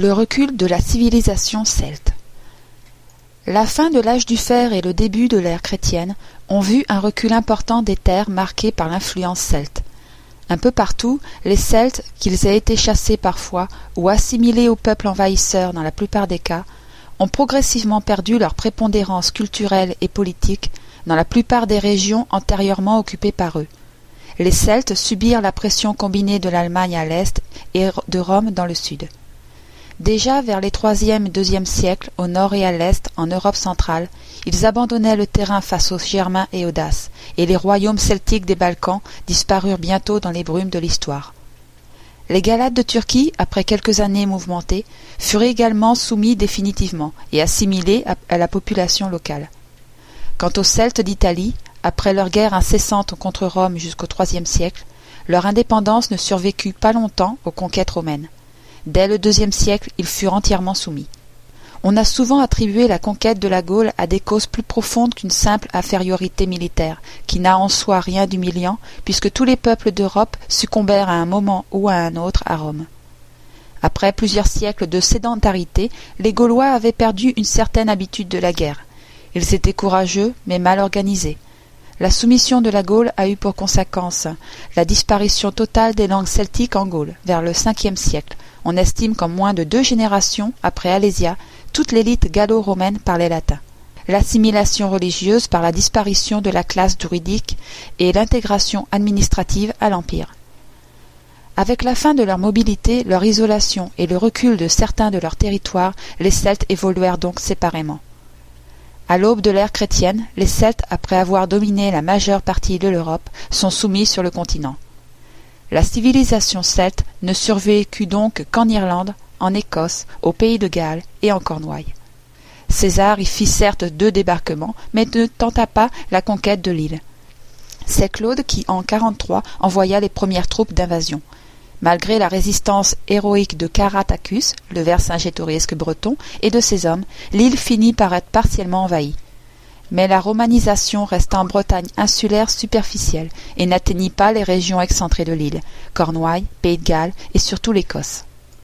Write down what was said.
Le recul de la civilisation celte. La fin de l'âge du fer et le début de l'ère chrétienne ont vu un recul important des terres marquées par l'influence celte. Un peu partout, les Celtes, qu'ils aient été chassés parfois ou assimilés au peuple envahisseur dans la plupart des cas, ont progressivement perdu leur prépondérance culturelle et politique dans la plupart des régions antérieurement occupées par eux. Les Celtes subirent la pression combinée de l'Allemagne à l'est et de Rome dans le sud. Déjà vers les troisième et deuxième siècles, au nord et à l'est, en Europe centrale, ils abandonnaient le terrain face aux Germains et aux Daces, et les royaumes celtiques des Balkans disparurent bientôt dans les brumes de l'histoire. Les Galates de Turquie, après quelques années mouvementées, furent également soumis définitivement et assimilés à la population locale. Quant aux Celtes d'Italie, après leur guerre incessante contre Rome jusqu'au IIIe siècle, leur indépendance ne survécut pas longtemps aux conquêtes romaines. Dès le deuxième siècle, ils furent entièrement soumis. On a souvent attribué la conquête de la Gaule à des causes plus profondes qu'une simple infériorité militaire, qui n'a en soi rien d'humiliant, puisque tous les peuples d'Europe succombèrent à un moment ou à un autre à Rome. Après plusieurs siècles de sédentarité, les Gaulois avaient perdu une certaine habitude de la guerre. Ils étaient courageux, mais mal organisés. La soumission de la Gaule a eu pour conséquence la disparition totale des langues celtiques en Gaule, vers le Ve siècle, on estime qu'en moins de deux générations après Alésia, toute l'élite gallo-romaine parlait latin. L'assimilation religieuse par la disparition de la classe druidique et l'intégration administrative à l'Empire. Avec la fin de leur mobilité, leur isolation et le recul de certains de leurs territoires, les Celtes évoluèrent donc séparément. À l'aube de l'ère chrétienne, les Celtes, après avoir dominé la majeure partie de l'Europe, sont soumis sur le continent. La civilisation celte ne survécut donc qu'en Irlande, en Écosse, au pays de Galles et en Cornouailles. César y fit certes deux débarquements, mais ne tenta pas la conquête de l'île. C'est Claude qui, en 43, envoya les premières troupes d'invasion. Malgré la résistance héroïque de Caratacus, le vercingétorixque breton, et de ses hommes, l'île finit par être partiellement envahie mais la romanisation resta en Bretagne insulaire superficielle et n'atteignit pas les régions excentrées de l'île, Cornouailles, Pays de Galles et surtout l'Écosse.